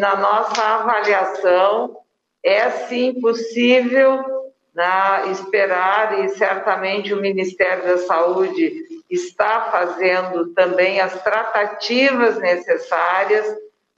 Na nossa avaliação, é sim possível né, esperar e certamente o Ministério da Saúde está fazendo também as tratativas necessárias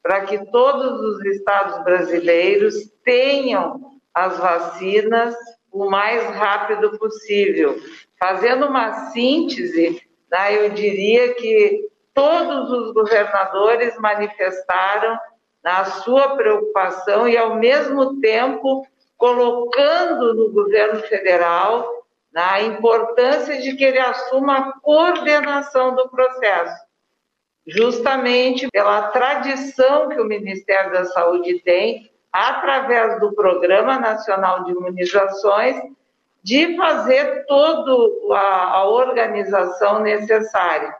para que todos os estados brasileiros tenham as vacinas o mais rápido possível. Fazendo uma síntese, né, eu diria que todos os governadores manifestaram a sua preocupação e, ao mesmo tempo, colocando no governo federal a importância de que ele assuma a coordenação do processo, justamente pela tradição que o Ministério da Saúde tem, através do Programa Nacional de Imunizações, de fazer toda a organização necessária.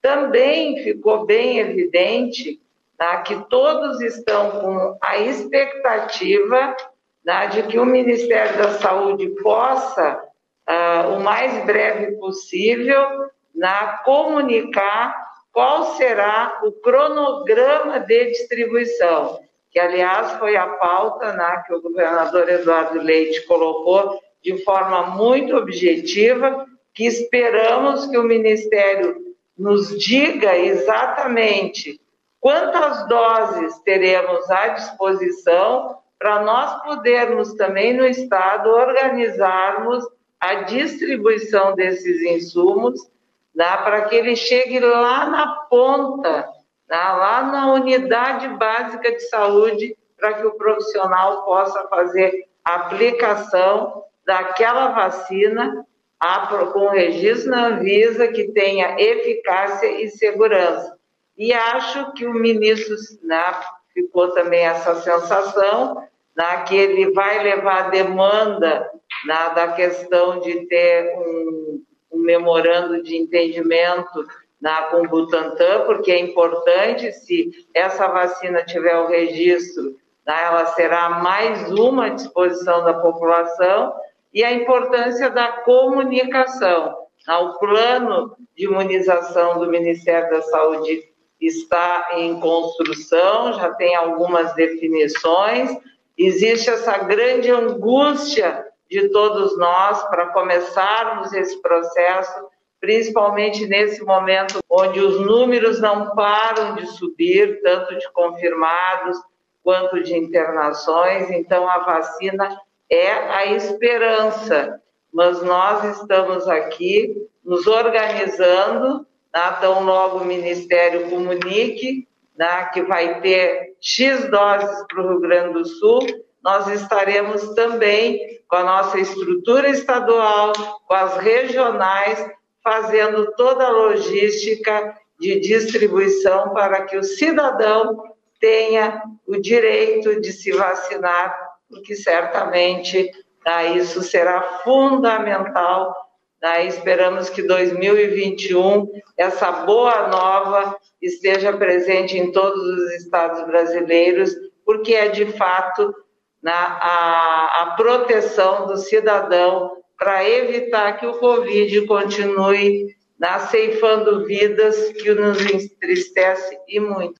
Também ficou bem evidente tá, que todos estão com a expectativa tá, de que o Ministério da Saúde possa, uh, o mais breve possível, né, comunicar qual será o cronograma de distribuição, que, aliás, foi a pauta né, que o governador Eduardo Leite colocou de forma muito objetiva, que esperamos que o Ministério nos diga exatamente quantas doses teremos à disposição para nós podermos também no Estado organizarmos a distribuição desses insumos né, para que ele chegue lá na ponta, né, lá na unidade básica de saúde, para que o profissional possa fazer a aplicação daquela vacina com registro na Anvisa que tenha eficácia e segurança. E acho que o ministro ficou também essa sensação né, que ele vai levar a demanda né, da questão de ter um, um memorando de entendimento né, com o Butantan, porque é importante, se essa vacina tiver o registro, né, ela será mais uma à disposição da população, e a importância da comunicação. O plano de imunização do Ministério da Saúde está em construção, já tem algumas definições. Existe essa grande angústia de todos nós para começarmos esse processo, principalmente nesse momento onde os números não param de subir, tanto de confirmados quanto de internações. Então, a vacina é a esperança. Mas nós estamos aqui nos organizando, né? tão logo o Ministério comunique né? que vai ter X doses para o Rio Grande do Sul, nós estaremos também com a nossa estrutura estadual, com as regionais, fazendo toda a logística de distribuição para que o cidadão tenha o direito de se vacinar porque certamente tá, isso será fundamental. Tá? Esperamos que 2021 essa boa nova esteja presente em todos os estados brasileiros, porque é de fato né, a, a proteção do cidadão para evitar que o Covid continue né, ceifando vidas que nos entristece e muito.